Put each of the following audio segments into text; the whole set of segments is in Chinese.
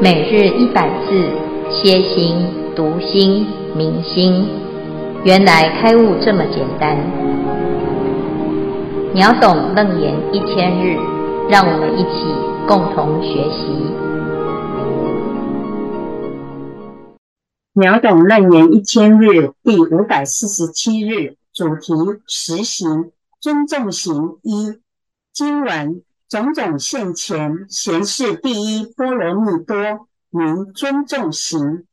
每日一百字，歇心、读心、明心，原来开悟这么简单。秒懂楞严一千日，让我们一起共同学习。秒懂楞严一千日第五百四十七日，主题：实行尊重行一经文。种种现前，贤士第一波罗蜜多，名尊重行。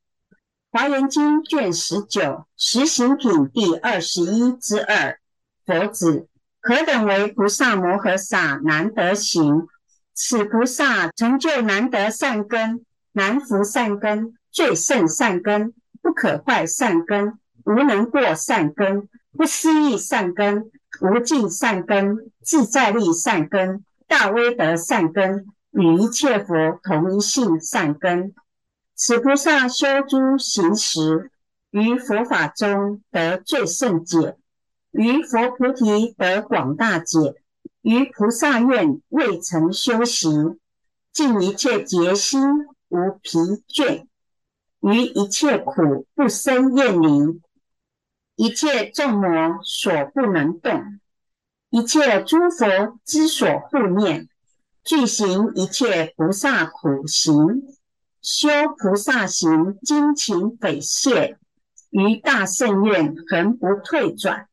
华严经卷十九，实行品第二十一之二。佛子，何等为菩萨摩诃萨难得行？此菩萨成就难得善根，难伏善根，最胜善根，不可坏善根，无能过善根，不思议善根，无尽善根，自在力善根。大威德善根与一切佛同一性善根，此菩萨修诸行时，于佛法中得最胜解，于佛菩提得广大解，于菩萨愿未曾休息，尽一切劫心无疲倦，于一切苦不生厌离，一切众魔所不能动。一切诸佛之所护念，具行一切菩萨苦行，修菩萨行精勤匪懈，于大圣愿恒不退转。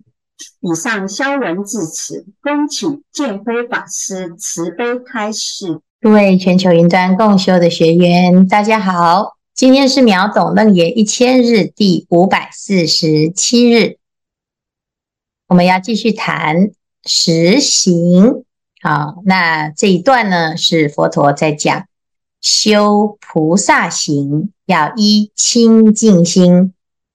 以上消文至此，恭请见辉法师慈悲开示。各位全球云端共修的学员，大家好，今天是秒懂楞严一千日第五百四十七日，我们要继续谈。实行好，那这一段呢，是佛陀在讲修菩萨行要依清净心。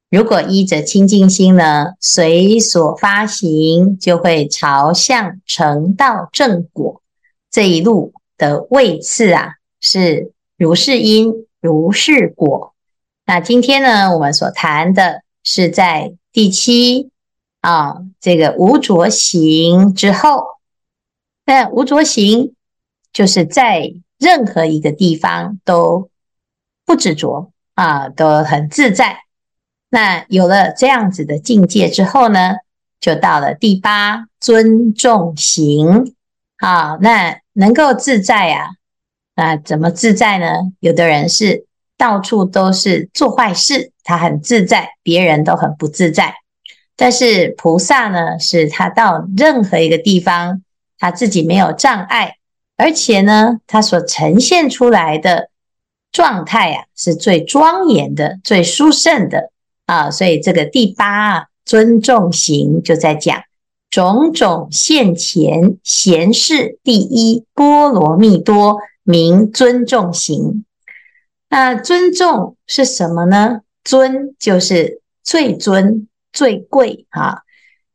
如果依着清净心呢，随所发行就会朝向成道正果。这一路的位次啊，是如是因如是果。那今天呢，我们所谈的是在第七。啊，这个无着行之后，那无着行就是在任何一个地方都不执着啊，都很自在。那有了这样子的境界之后呢，就到了第八尊重行。啊，那能够自在啊，那怎么自在呢？有的人是到处都是做坏事，他很自在，别人都很不自在。但是菩萨呢，是他到任何一个地方，他自己没有障碍，而且呢，他所呈现出来的状态呀，是最庄严的、最殊胜的啊。所以这个第八啊，尊重行就在讲种种现前贤士第一波罗蜜多，名尊重行。那尊重是什么呢？尊就是最尊。最贵啊！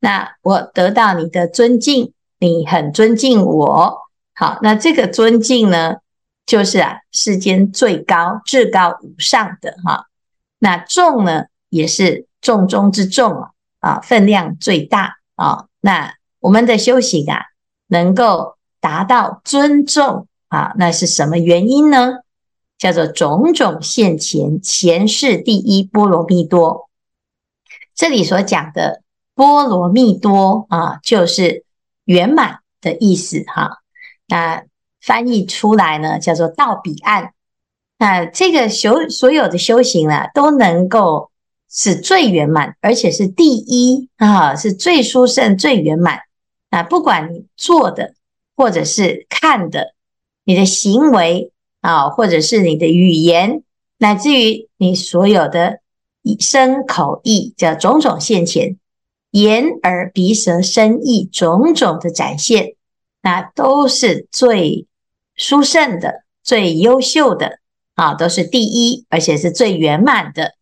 那我得到你的尊敬，你很尊敬我。好，那这个尊敬呢，就是啊，世间最高、至高无上的哈。那重呢，也是重中之重啊，啊，分量最大啊。那我们的修行啊，能够达到尊重啊，那是什么原因呢？叫做种种现前前世第一波罗蜜多。这里所讲的波罗蜜多啊，就是圆满的意思哈。那翻译出来呢，叫做到彼岸。那这个修所有的修行啊，都能够是最圆满，而且是第一啊，是最殊胜、最圆满。啊，不管你做的，或者是看的，你的行为啊，或者是你的语言，乃至于你所有的。以身口意叫种种现前，眼耳鼻舌身意种种的展现，那都是最殊胜的、最优秀的啊，都是第一，而且是最圆满的。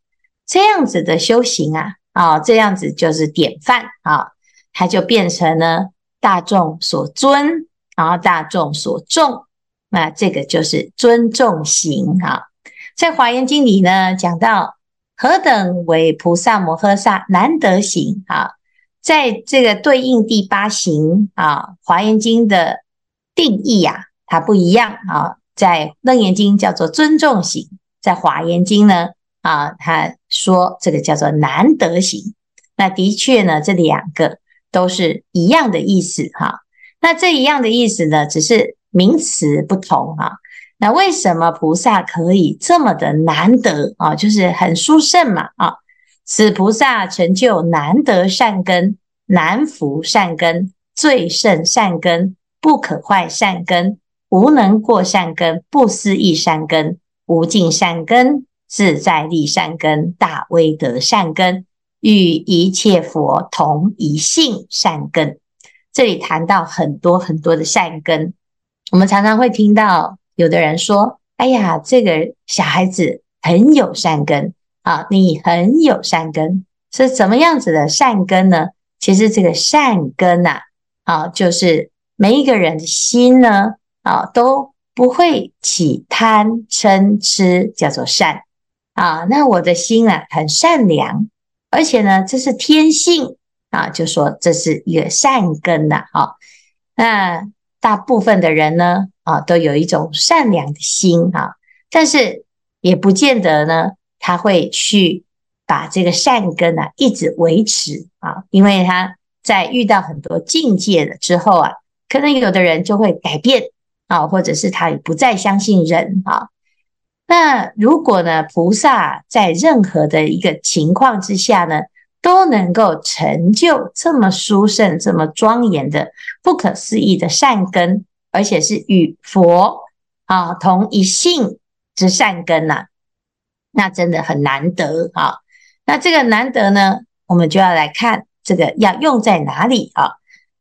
这样子的修行啊，啊，这样子就是典范啊，它就变成了大众所尊，然后大众所重，那这个就是尊重行啊。在华严经里呢，讲到。何等为菩萨摩诃萨难得行啊？在这个对应第八行啊，《华严经》的定义呀，它不一样啊。在《楞严经》叫做尊重行，在《华严经》呢，啊，他说这个叫做难得行。那的确呢，这两个都是一样的意思哈。那这一样的意思呢，只是名词不同哈。那为什么菩萨可以这么的难得啊？就是很殊胜嘛啊！此菩萨成就难得善根、难伏善根、最胜善根、不可坏善根、无能过善根、不思议善根、无尽善根、自在力善根、大威德善根。与一切佛同一性善根，这里谈到很多很多的善根。我们常常会听到有的人说：“哎呀，这个小孩子很有善根啊，你很有善根，是什么样子的善根呢？”其实这个善根呐，啊，就是每一个人的心呢，啊，都不会起贪嗔痴，叫做善啊。那我的心啊，很善良。而且呢，这是天性啊，就说这是一个善根呐，啊，那大部分的人呢，啊，都有一种善良的心啊，但是也不见得呢，他会去把这个善根啊一直维持啊，因为他在遇到很多境界了之后啊，可能有的人就会改变啊，或者是他也不再相信人啊。那如果呢，菩萨在任何的一个情况之下呢，都能够成就这么殊胜、这么庄严的、不可思议的善根，而且是与佛啊同一性之善根呐、那真的很难得啊。那这个难得呢，我们就要来看这个要用在哪里啊？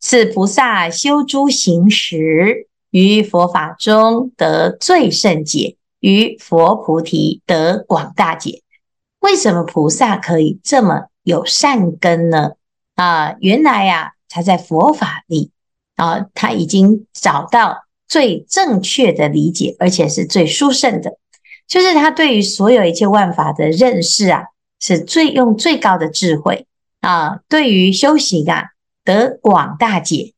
是菩萨修诸行时，于佛法中得最胜解。于佛菩提得广大解，为什么菩萨可以这么有善根呢？啊，原来呀、啊，他在佛法里啊，他已经找到最正确的理解，而且是最殊胜的，就是他对于所有一切万法的认识啊，是最用最高的智慧啊，对于修行啊，得广大解。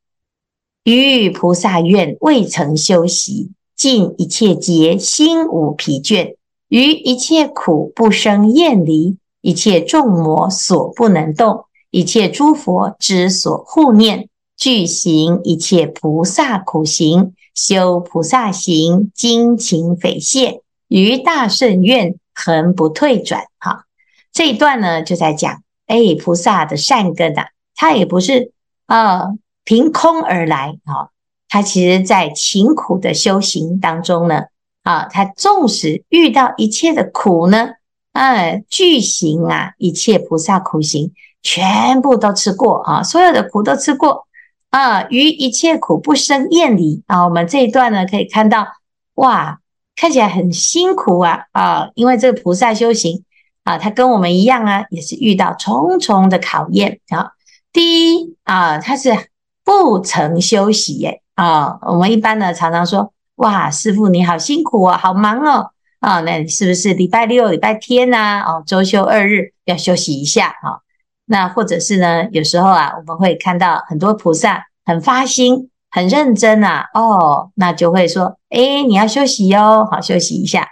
于菩萨愿未曾修习。尽一切劫，心无疲倦；于一切苦不生厌离，一切众魔所不能动，一切诸佛之所护念，具行一切菩萨苦行，修菩萨行，精勤匪懈，于大圣愿恒不退转。哈，这一段呢，就在讲，哎，菩萨的善根啊，他也不是啊凭空而来啊。他其实，在勤苦的修行当中呢，啊，他纵使遇到一切的苦呢，哎，具行啊，一切菩萨苦行，全部都吃过啊，所有的苦都吃过啊，于一切苦不生厌离啊。我们这一段呢，可以看到，哇，看起来很辛苦啊啊，因为这个菩萨修行啊，他跟我们一样啊，也是遇到重重的考验啊。第一啊，他是不曾休息耶。啊、我们一般呢常常说，哇，师傅你好辛苦哦，好忙哦，啊、哦，那是不是礼拜六、礼拜天呐、哦，周休二日要休息一下啊、哦？那或者是呢，有时候啊，我们会看到很多菩萨很发心、很认真啊，哦，那就会说，诶，你要休息哟，好，休息一下。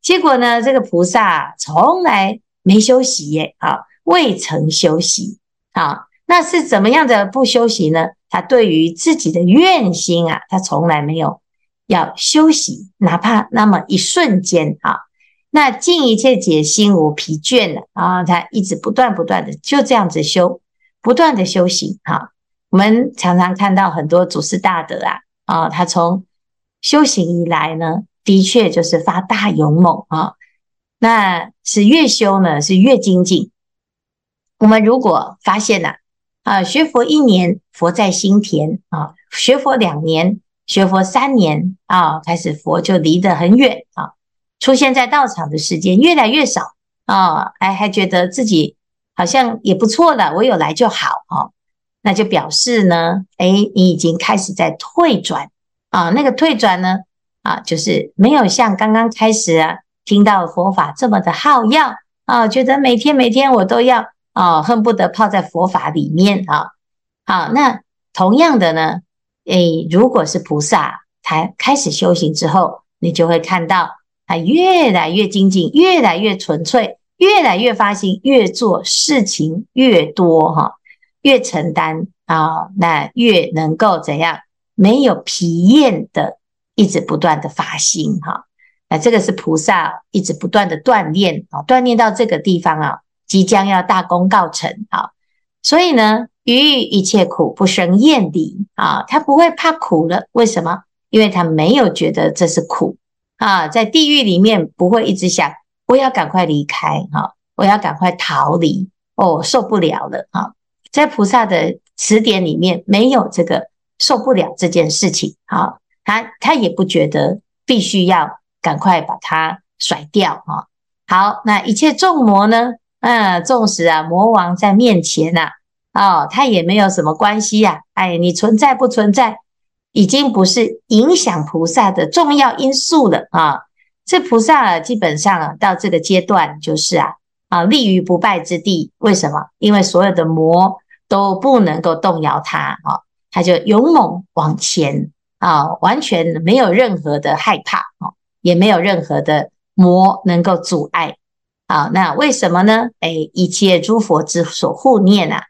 结果呢，这个菩萨从来没休息耶，啊，未曾休息，啊，那是怎么样的不休息呢？他对于自己的愿心啊，他从来没有要休息，哪怕那么一瞬间啊。那尽一切解，心无疲倦的啊，他一直不断不断的就这样子修，不断的修行哈。我们常常看到很多祖师大德啊，啊，他从修行以来呢，的确就是发大勇猛啊。那是越修呢，是越精进。我们如果发现了。啊，学佛一年，佛在心田啊；学佛两年，学佛三年啊，开始佛就离得很远啊，出现在道场的时间越来越少啊，还还觉得自己好像也不错了，我有来就好啊，那就表示呢，哎，你已经开始在退转啊，那个退转呢，啊，就是没有像刚刚开始啊，听到佛法这么的好要啊，觉得每天每天我都要。啊，恨不得泡在佛法里面啊！好，那同样的呢，诶，如果是菩萨，他开始修行之后，你就会看到他越来越精进，越来越纯粹，越来越发心，越做事情越多哈，越承担啊，那越能够怎样？没有疲厌的，一直不断的发心哈。那这个是菩萨一直不断的锻炼啊，锻炼到这个地方啊，即将要大功告成啊。所以呢，于一切苦不生厌离啊，他不会怕苦了。为什么？因为他没有觉得这是苦啊，在地狱里面不会一直想我要赶快离开哈，我要赶快逃离哦，受不了了啊。在菩萨的词典里面没有这个受不了这件事情啊，他他也不觉得必须要赶快把它甩掉啊。好，那一切众魔呢？嗯，纵使啊魔王在面前呐，哦，他也没有什么关系呀。哎，你存在不存在？已经不是影响菩萨的重要因素了啊！这菩萨啊基本上啊到这个阶段就是啊啊立于不败之地。为什么？因为所有的魔都不能够动摇他啊，他就勇猛往前啊，完全没有任何的害怕啊，也没有任何的魔能够阻碍啊。那为什么呢？哎，一切诸佛之所护念呐，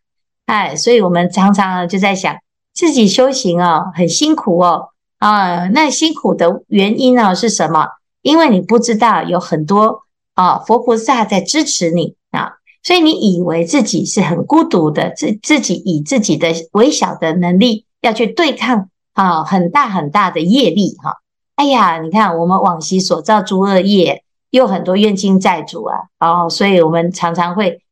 哎，所以我们常常就在想。自己修行哦，很辛苦哦，啊，那辛苦的原因呢是什么？因为你不知道有很多啊佛菩萨在支持你啊，所以你以为自己是很孤独的，自自己以自己的微小的能力要去对抗啊很大很大的业力哈。哎呀，你看我们往昔所造诸恶业，又很多冤亲债主啊，哦，所以我们常常会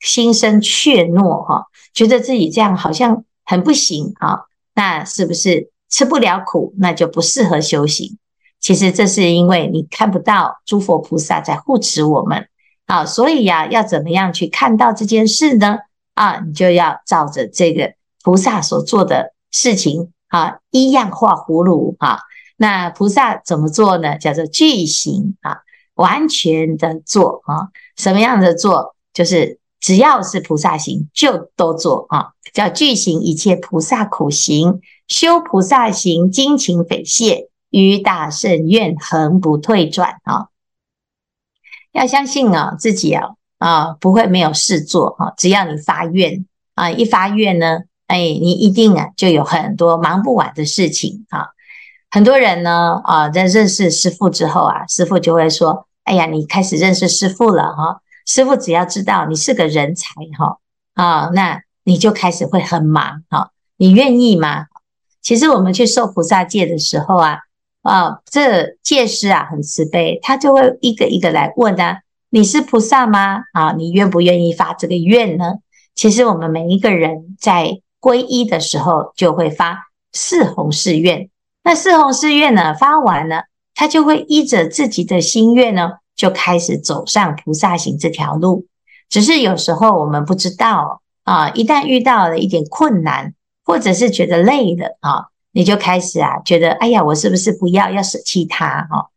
心生怯懦哈，觉得自己这样好像。很不行啊，那是不是吃不了苦，那就不适合修行？其实这是因为你看不到诸佛菩萨在护持我们啊，所以呀，要怎么样去看到这件事呢？啊，你就要照着这个菩萨所做的事情啊，一样画葫芦啊。那菩萨怎么做呢？叫做具行啊，完全的做啊。什么样的做？就是。只要是菩萨行，就都做啊，叫具行一切菩萨苦行，修菩萨行，精勤匪懈，于大圣愿恒不退转啊！要相信啊，自己啊啊不会没有事做啊，只要你发愿啊，一发愿呢，哎，你一定啊就有很多忙不完的事情啊。很多人呢啊，在认识师父之后啊，师父就会说：“哎呀，你开始认识师父了哈。”师父只要知道你是个人才哈啊，那你就开始会很忙哈。你愿意吗？其实我们去受菩萨戒的时候啊啊，这戒师啊很慈悲，他就会一个一个来问啊，你是菩萨吗？啊，你愿不愿意发这个愿呢？其实我们每一个人在皈依的时候就会发四弘誓愿，那四弘誓愿呢发完了，他就会依着自己的心愿呢。就开始走上菩萨行这条路，只是有时候我们不知道啊，一旦遇到了一点困难，或者是觉得累了啊，你就开始啊觉得，哎呀，我是不是不要要舍弃它？哈，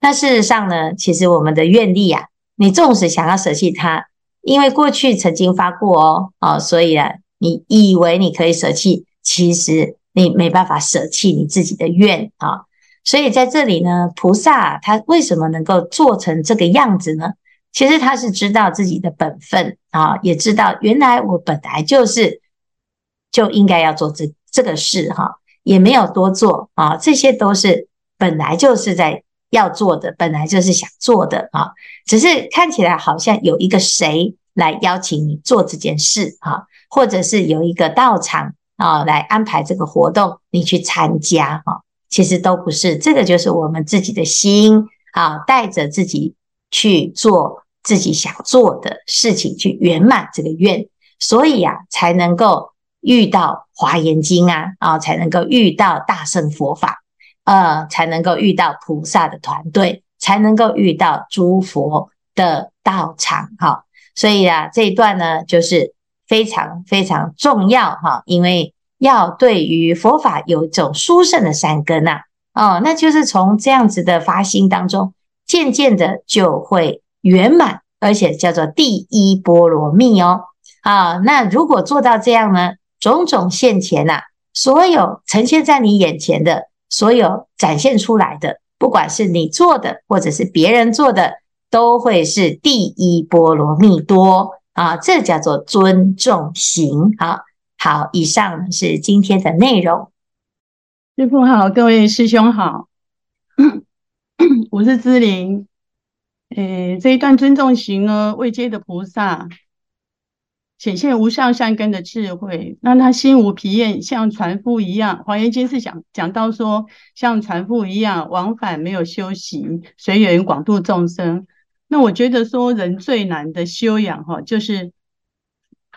那事实上呢，其实我们的愿力啊，你纵使想要舍弃它，因为过去曾经发过哦，啊，所以啊，你以为你可以舍弃，其实你没办法舍弃你自己的愿啊。所以在这里呢，菩萨他为什么能够做成这个样子呢？其实他是知道自己的本分啊，也知道原来我本来就是就应该要做这这个事哈，也没有多做啊，这些都是本来就是在要做的，本来就是想做的啊，只是看起来好像有一个谁来邀请你做这件事啊，或者是有一个道场啊来安排这个活动，你去参加哈。其实都不是，这个就是我们自己的心啊，带着自己去做自己想做的事情，去圆满这个愿，所以啊，才能够遇到华严经啊，啊，才能够遇到大乘佛法，呃，才能够遇到菩萨的团队，才能够遇到诸佛的道场，哈。所以啊，这一段呢，就是非常非常重要，哈，因为。要对于佛法有一种殊胜的善根呐，哦，那就是从这样子的发心当中，渐渐的就会圆满，而且叫做第一波罗蜜哦，啊，那如果做到这样呢，种种现前呐，所有呈现在你眼前的，所有展现出来的，不管是你做的，或者是别人做的，都会是第一波罗蜜多。啊，这叫做尊重行。好，好，以上是今天的内容。师父好，各位师兄好，我是姿玲。诶，这一段尊重行呢，位阶的菩萨显现无上善根的智慧，让他心无疲厌，像船夫一样。华严经是讲讲到说，像船夫一样往返，没有休息，随缘广度众生。那我觉得说，人最难的修养哈，就是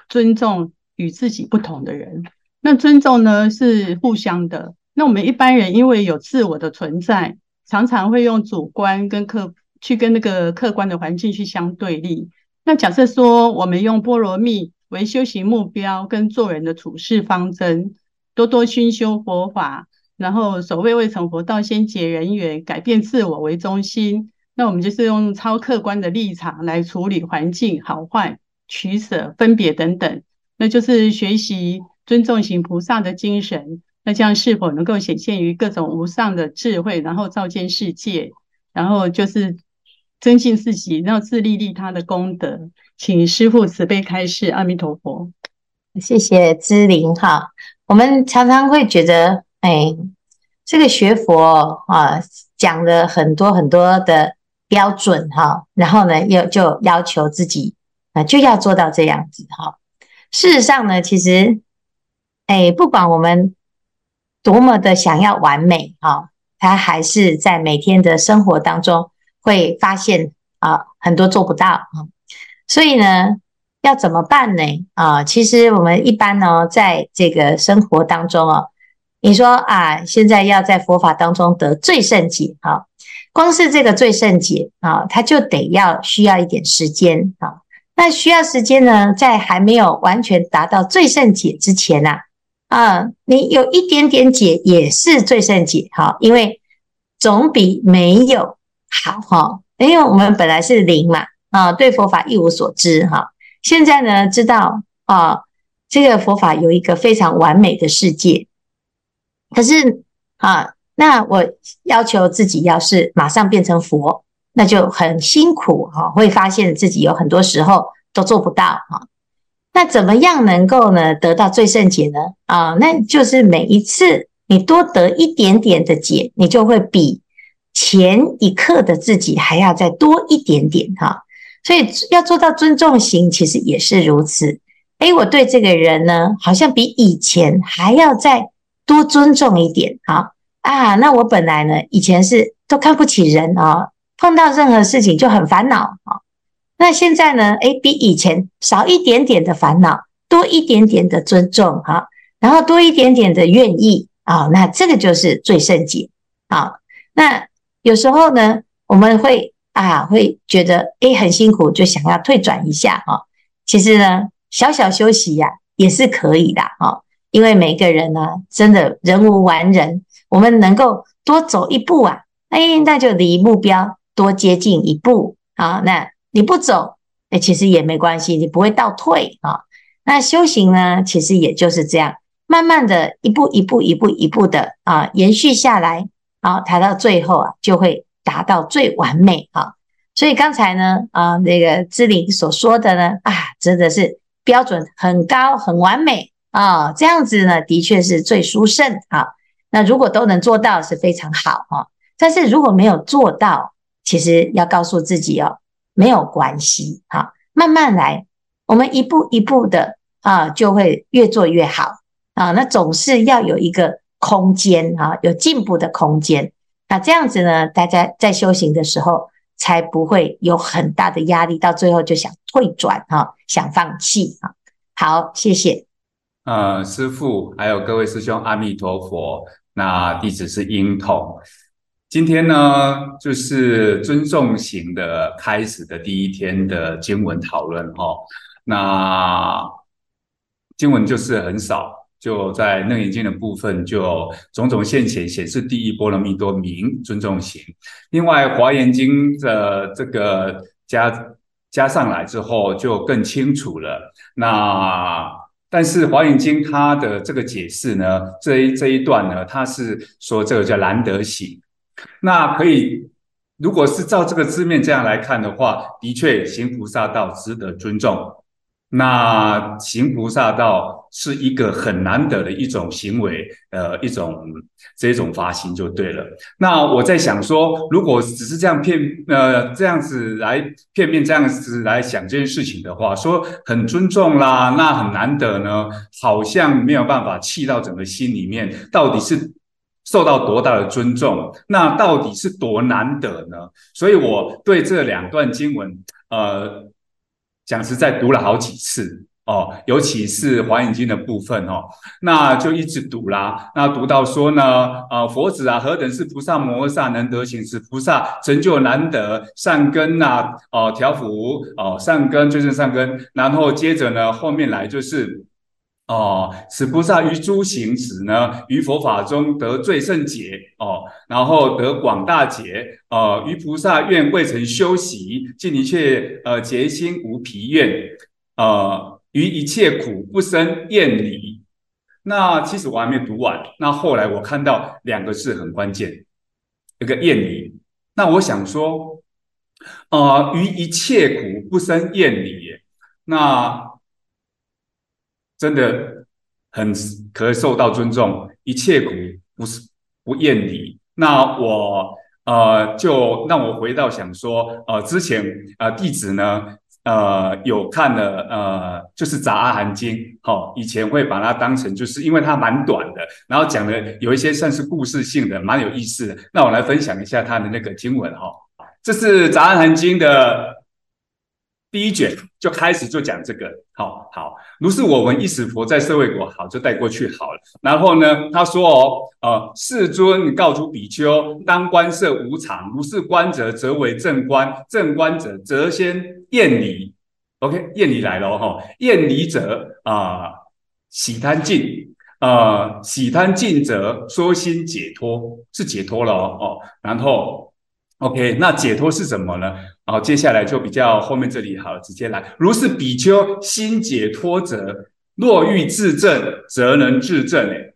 尊重与自己不同的人。那尊重呢，是互相的。那我们一般人因为有自我的存在，常常会用主观跟客去跟那个客观的环境去相对立。那假设说我们用波罗蜜为修行目标跟做人的处事方针，多多熏修佛法，然后所谓未成佛道先解人缘，改变自我为中心。那我们就是用超客观的立场来处理环境好坏、取舍、分别等等，那就是学习尊重行菩萨的精神。那这样是否能够显现于各种无上的智慧，然后照见世界，然后就是增进自己，然后自利利他的功德？请师父慈悲开示，阿弥陀佛。谢谢姿玲哈。我们常常会觉得，哎，这个学佛啊，讲了很多很多的标准哈，然后呢，又就要求自己啊，就要做到这样子哈。事实上呢，其实，哎，不管我们。多么的想要完美啊，他还是在每天的生活当中会发现啊，很多做不到啊。所以呢，要怎么办呢？啊，其实我们一般呢，在这个生活当中啊，你说啊，现在要在佛法当中得最胜解啊，光是这个最胜解啊，他就得要需要一点时间啊。那需要时间呢，在还没有完全达到最胜解之前啊。啊，你有一点点解也是最胜解哈，因为总比没有好哈。因为我们本来是零嘛，啊，对佛法一无所知哈。现在呢，知道啊，这个佛法有一个非常完美的世界。可是啊，那我要求自己要是马上变成佛，那就很辛苦哈，会发现自己有很多时候都做不到哈。那怎么样能够呢得到最胜解呢？啊，那就是每一次你多得一点点的解，你就会比前一刻的自己还要再多一点点哈。所以要做到尊重型，其实也是如此。诶，我对这个人呢，好像比以前还要再多尊重一点哈。啊，那我本来呢，以前是都看不起人啊，碰到任何事情就很烦恼啊。那现在呢？诶，比以前少一点点的烦恼，多一点点的尊重哈，然后多一点点的愿意啊，那这个就是最胜解啊。那有时候呢，我们会啊，会觉得诶很辛苦，就想要退转一下啊。其实呢，小小休息呀也是可以的啊，因为每个人呢，真的人无完人，我们能够多走一步啊，诶，那就离目标多接近一步啊，那。你不走，哎，其实也没关系，你不会倒退啊。那修行呢，其实也就是这样，慢慢的一步一步、一步一步的啊，延续下来，啊，抬到最后啊，就会达到最完美啊。所以刚才呢，啊，那个志玲所说的呢，啊，真的是标准很高、很完美啊，这样子呢，的确是最殊胜啊。那如果都能做到，是非常好哈。但是如果没有做到，其实要告诉自己哦。没有关系，哈，慢慢来，我们一步一步的啊，就会越做越好啊。那总是要有一个空间啊，有进步的空间。那这样子呢，大家在修行的时候才不会有很大的压力，到最后就想退转哈，想放弃啊。好，谢谢。呃，师父，还有各位师兄，阿弥陀佛。那弟子是英统。今天呢，就是尊重型的开始的第一天的经文讨论哈。那经文就是很少，就在楞严经的部分，就种种现前显示第一波罗蜜多名尊重行。另外华严经的这个加加上来之后，就更清楚了。那但是华严经它的这个解释呢，这一这一段呢，它是说这个叫难得行。那可以，如果是照这个字面这样来看的话，的确行菩萨道值得尊重。那行菩萨道是一个很难得的一种行为，呃，一种这种发心就对了。那我在想说，如果只是这样片，呃，这样子来片面这样子来想这件事情的话，说很尊重啦，那很难得呢，好像没有办法气到整个心里面，到底是受到多大的尊重，那到底是多难得呢？所以我对这两段经文，呃。讲实在，读了好几次哦，尤其是《华严经》的部分哦，那就一直读啦。那读到说呢，啊、佛子啊，何等是菩萨摩诃萨能得行？此菩萨成就难得善根呐、啊，哦，调伏哦，善根最胜善根。然后接着呢，后面来就是哦，此菩萨于诸行时呢，于佛法中得最胜解哦，然后得广大解。呃，于菩萨愿未曾修习，尽一切呃结心无疲怨，呃，于一切苦不生厌离。那其实我还没读完，那后来我看到两个字很关键，一个厌离。那我想说，呃，于一切苦不生厌离，那真的很可受到尊重。一切苦不是不厌离，那我。呃，就让我回到想说，呃，之前呃弟子呢，呃有看了呃，就是《杂阿含经》哦，以前会把它当成就是因为它蛮短的，然后讲的有一些算是故事性的，蛮有意思的。那我来分享一下它的那个经文哈、哦，这是《杂阿含经》的。第一卷就开始就讲这个，好好，如是我闻一时佛在社会国，好就带过去好了。然后呢，他说哦，呃，世尊告诸比丘，当观色无常，如是观者，则为正观；正观者，则先厌离。OK，厌离来了哈、哦，厌离者啊、喜贪尽，呃，喜贪尽者，说心解脱，是解脱了哦。哦然后。OK，那解脱是什么呢？好，接下来就比较后面这里好，直接来。如是比丘心解脱者，若欲自证，则能自证。诶，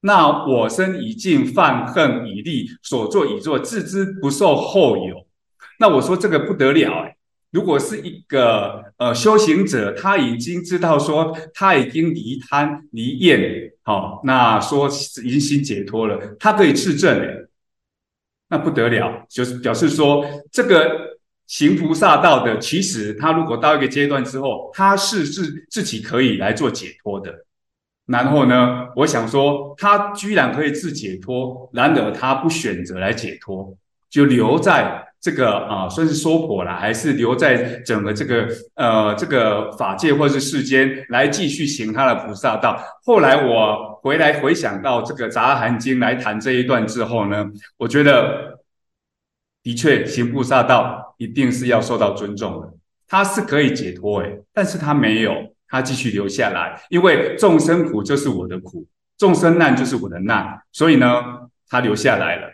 那我身已尽，犯恨已立，所作已作，自知不受后有。那我说这个不得了诶，如果是一个呃修行者，他已经知道说他已经离贪离厌，好，那说已经心解脱了，他可以自证诶。那不得了，就是表示说，这个行菩萨道的，其实他如果到一个阶段之后，他是自自己可以来做解脱的。然后呢，我想说，他居然可以自解脱，然而他不选择来解脱，就留在这个啊，算是娑婆了，还是留在整个这个呃这个法界或是世间来继续行他的菩萨道。后来我。回来回想到这个《杂含经》来谈这一段之后呢，我觉得的确行菩萨道一定是要受到尊重的。他是可以解脱诶，但是他没有，他继续留下来，因为众生苦就是我的苦，众生难就是我的难，所以呢，他留下来了。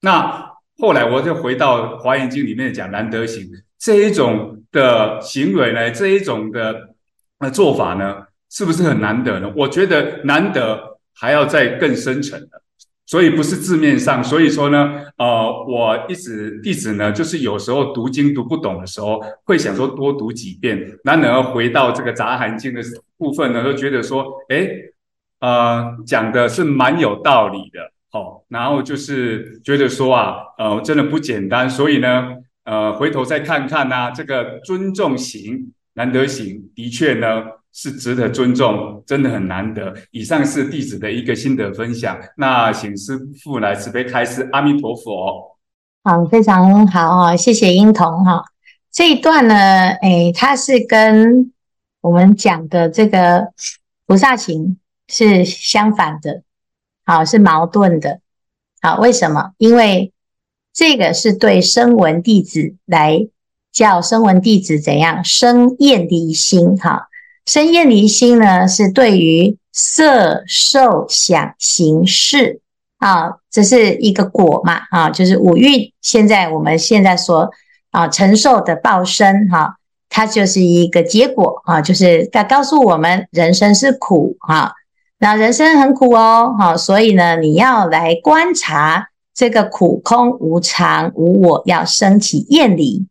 那后来我就回到《华严经》里面讲难得行这一种的行为呢，这一种的呃做法呢，是不是很难得呢？我觉得难得。还要再更深层的，所以不是字面上。所以说呢，呃，我一直弟子呢，就是有时候读经读不懂的时候，会想说多读几遍。然后回到这个《杂含经》的部分呢，都觉得说，诶，呃，讲的是蛮有道理的。哦，然后就是觉得说啊，呃，真的不简单。所以呢，呃，回头再看看呢、啊，这个尊重行难得行，的确呢。是值得尊重，真的很难得。以上是弟子的一个心得分享，那请师父来慈悲开示。阿弥陀佛。好，非常好啊，谢谢英童哈。这一段呢，诶，它是跟我们讲的这个菩萨行是相反的，好，是矛盾的。好，为什么？因为这个是对声闻弟子来叫声闻弟子怎样生厌离心哈。生厌离心呢，是对于色、受、想、行、识啊，这是一个果嘛啊，就是五蕴。现在我们现在说啊承受的报身哈、它就是一个结果啊，就是在告诉我们人生是苦哈、那人生很苦哦，哈、所以呢，你要来观察这个苦空无常无我，要升起厌离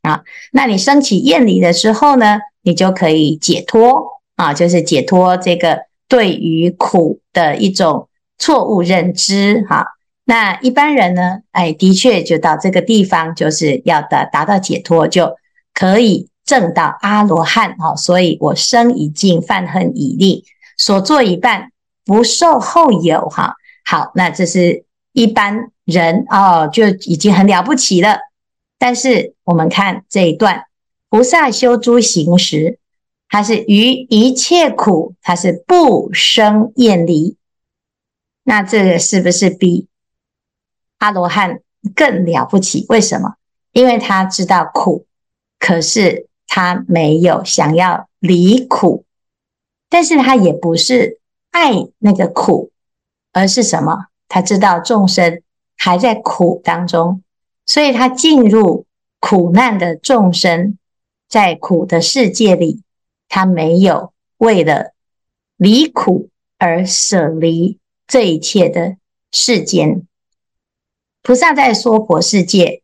啊。那你升起厌离的时候呢，你就可以解脱啊，就是解脱这个对于苦的一种错误认知哈。那一般人呢，哎，的确就到这个地方，就是要达达到解脱，就可以证到阿罗汉哈。所以我生已尽，犯恨已立，所做一半，不受后有哈。好，那这是。一般人哦，就已经很了不起了。但是我们看这一段，菩萨修诸行时，他是于一切苦，他是不生厌离。那这个是不是比阿罗汉更了不起？为什么？因为他知道苦，可是他没有想要离苦，但是他也不是爱那个苦，而是什么？他知道众生还在苦当中，所以他进入苦难的众生，在苦的世界里，他没有为了离苦而舍离这一切的世间。菩萨在娑婆世界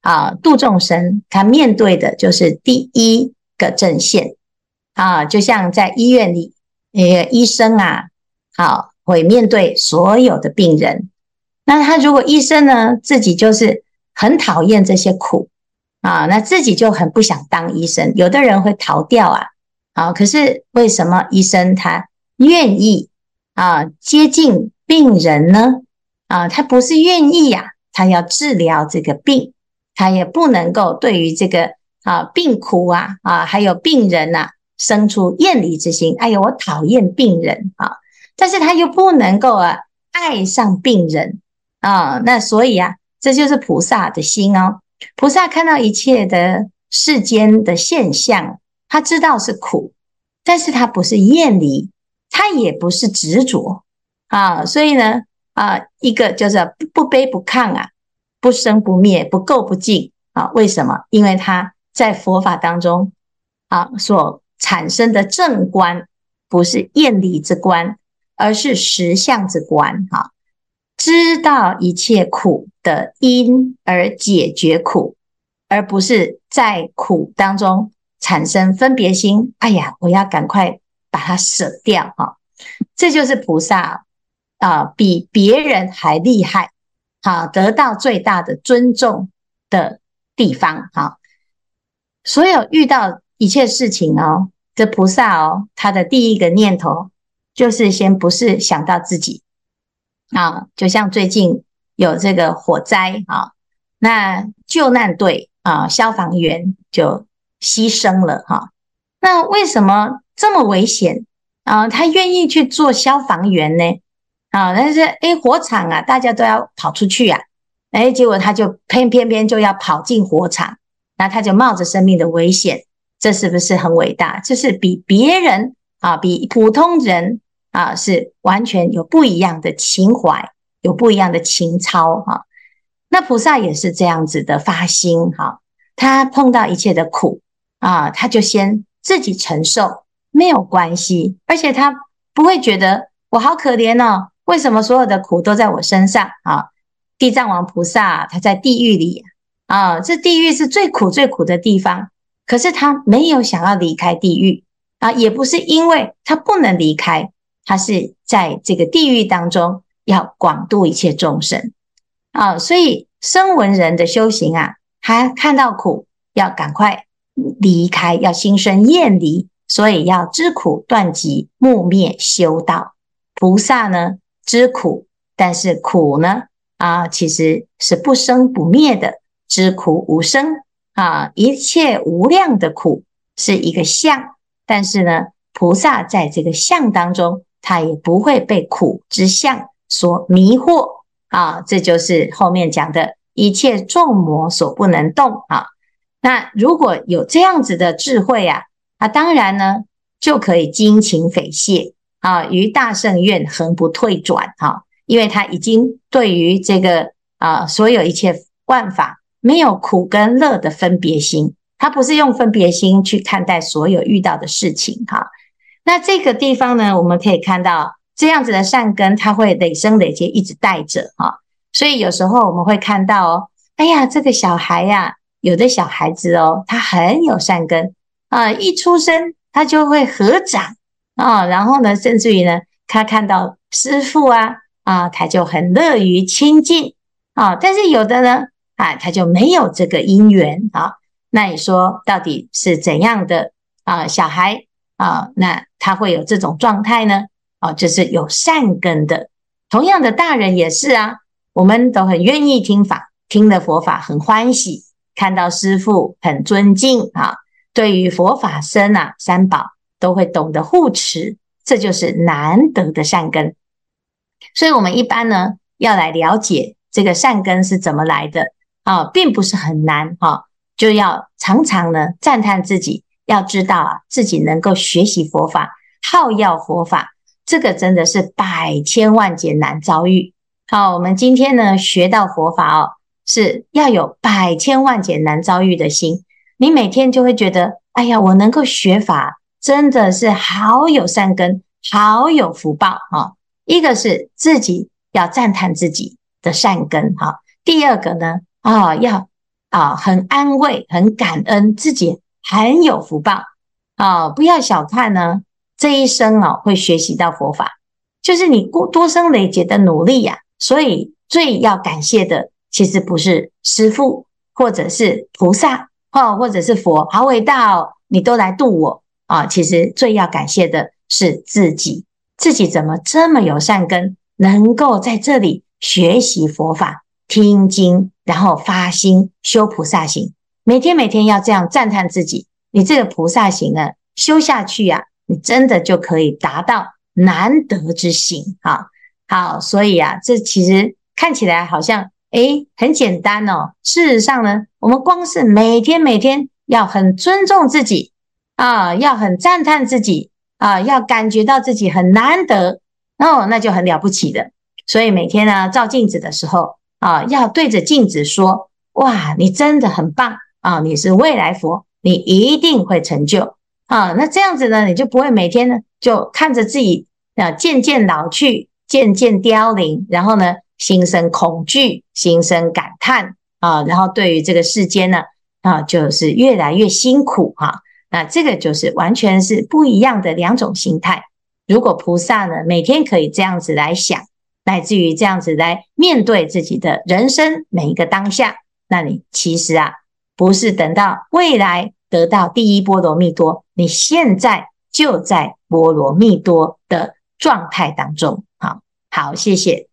啊度众生，他面对的就是第一个阵线啊，就像在医院里，那个医生啊，好。会面对所有的病人，那他如果医生呢，自己就是很讨厌这些苦啊，那自己就很不想当医生。有的人会逃掉啊，啊，可是为什么医生他愿意啊接近病人呢？啊，他不是愿意呀，他要治疗这个病，他也不能够对于这个啊病苦啊啊还有病人呐生出厌离之心。哎呦，我讨厌病人啊！但是他又不能够啊爱上病人啊，那所以啊，这就是菩萨的心哦。菩萨看到一切的世间的现象，他知道是苦，但是他不是厌离，他也不是执着啊。所以呢啊，一个就是不卑不亢啊，不生不灭，不垢不净啊。为什么？因为他在佛法当中啊所产生的正观，不是厌离之观。而是实相之观，哈，知道一切苦的因而解决苦，而不是在苦当中产生分别心。哎呀，我要赶快把它舍掉，哈，这就是菩萨啊，比别人还厉害，好，得到最大的尊重的地方，哈。所有遇到一切事情哦，这菩萨哦，他的第一个念头。就是先不是想到自己啊，就像最近有这个火灾啊，那救难队啊，消防员就牺牲了哈。那为什么这么危险啊？他愿意去做消防员呢？啊，但是诶，火场啊，大家都要跑出去啊，诶，结果他就偏偏偏就要跑进火场，那他就冒着生命的危险，这是不是很伟大？这是比别人啊，比普通人。啊，是完全有不一样的情怀，有不一样的情操哈。那菩萨也是这样子的发心哈，他碰到一切的苦啊，他就先自己承受，没有关系，而且他不会觉得我好可怜哦，为什么所有的苦都在我身上啊？地藏王菩萨他在地狱里啊，这地狱是最苦最苦的地方，可是他没有想要离开地狱啊，也不是因为他不能离开。他是在这个地狱当中要广度一切众生啊，所以声闻人的修行啊，他看到苦要赶快离开，要心生厌离，所以要知苦断集，慕灭修道。菩萨呢，知苦，但是苦呢啊，其实是不生不灭的，知苦无生啊，一切无量的苦是一个相，但是呢，菩萨在这个相当中。他也不会被苦之相所迷惑啊，这就是后面讲的一切众魔所不能动啊。那如果有这样子的智慧啊，啊当然呢就可以精勤匪懈啊，于大圣愿恒不退转哈，因为他已经对于这个啊所有一切万法没有苦跟乐的分别心，他不是用分别心去看待所有遇到的事情哈。那这个地方呢，我们可以看到这样子的善根，它会累生累劫一直带着哈。所以有时候我们会看到哦，哎呀，这个小孩呀，有的小孩子哦，他很有善根啊，一出生他就会合掌啊，然后呢，甚至于呢，他看到师父啊啊，他就很乐于亲近啊。但是有的呢，啊，他就没有这个因缘啊。那你说到底是怎样的啊？小孩啊，那他会有这种状态呢？啊，就是有善根的。同样的，大人也是啊，我们都很愿意听法，听了佛法很欢喜，看到师父很尊敬啊，对于佛法僧啊、三宝都会懂得护持，这就是难得的善根。所以，我们一般呢要来了解这个善根是怎么来的啊，并不是很难哈。就要常常呢赞叹自己，要知道啊自己能够学习佛法，好要佛法，这个真的是百千万劫难遭遇。好，我们今天呢学到佛法哦，是要有百千万劫难遭遇的心。你每天就会觉得，哎呀，我能够学法，真的是好有善根，好有福报啊。一个是自己要赞叹自己的善根哈，第二个呢啊要。啊，很安慰，很感恩，自己很有福报啊！不要小看呢，这一生哦，会学习到佛法，就是你过多生累劫的努力呀、啊。所以最要感谢的，其实不是师父，或者是菩萨，哦，或者是佛，好伟大哦，你都来度我啊！其实最要感谢的是自己，自己怎么这么有善根，能够在这里学习佛法。听经，然后发心修菩萨行，每天每天要这样赞叹自己。你这个菩萨行呢，修下去啊，你真的就可以达到难得之行。啊，好，所以啊，这其实看起来好像诶很简单哦。事实上呢，我们光是每天每天要很尊重自己啊，要很赞叹自己啊，要感觉到自己很难得哦，那就很了不起的。所以每天呢，照镜子的时候。啊，要对着镜子说：“哇，你真的很棒啊！你是未来佛，你一定会成就啊！那这样子呢，你就不会每天呢就看着自己啊渐渐老去，渐渐凋零，然后呢心生恐惧，心生感叹啊，然后对于这个世间呢啊，就是越来越辛苦哈、那这个就是完全是不一样的两种心态。如果菩萨呢每天可以这样子来想。”乃至于这样子来面对自己的人生每一个当下，那你其实啊，不是等到未来得到第一波罗蜜多，你现在就在波罗蜜多的状态当中。好，好，谢谢。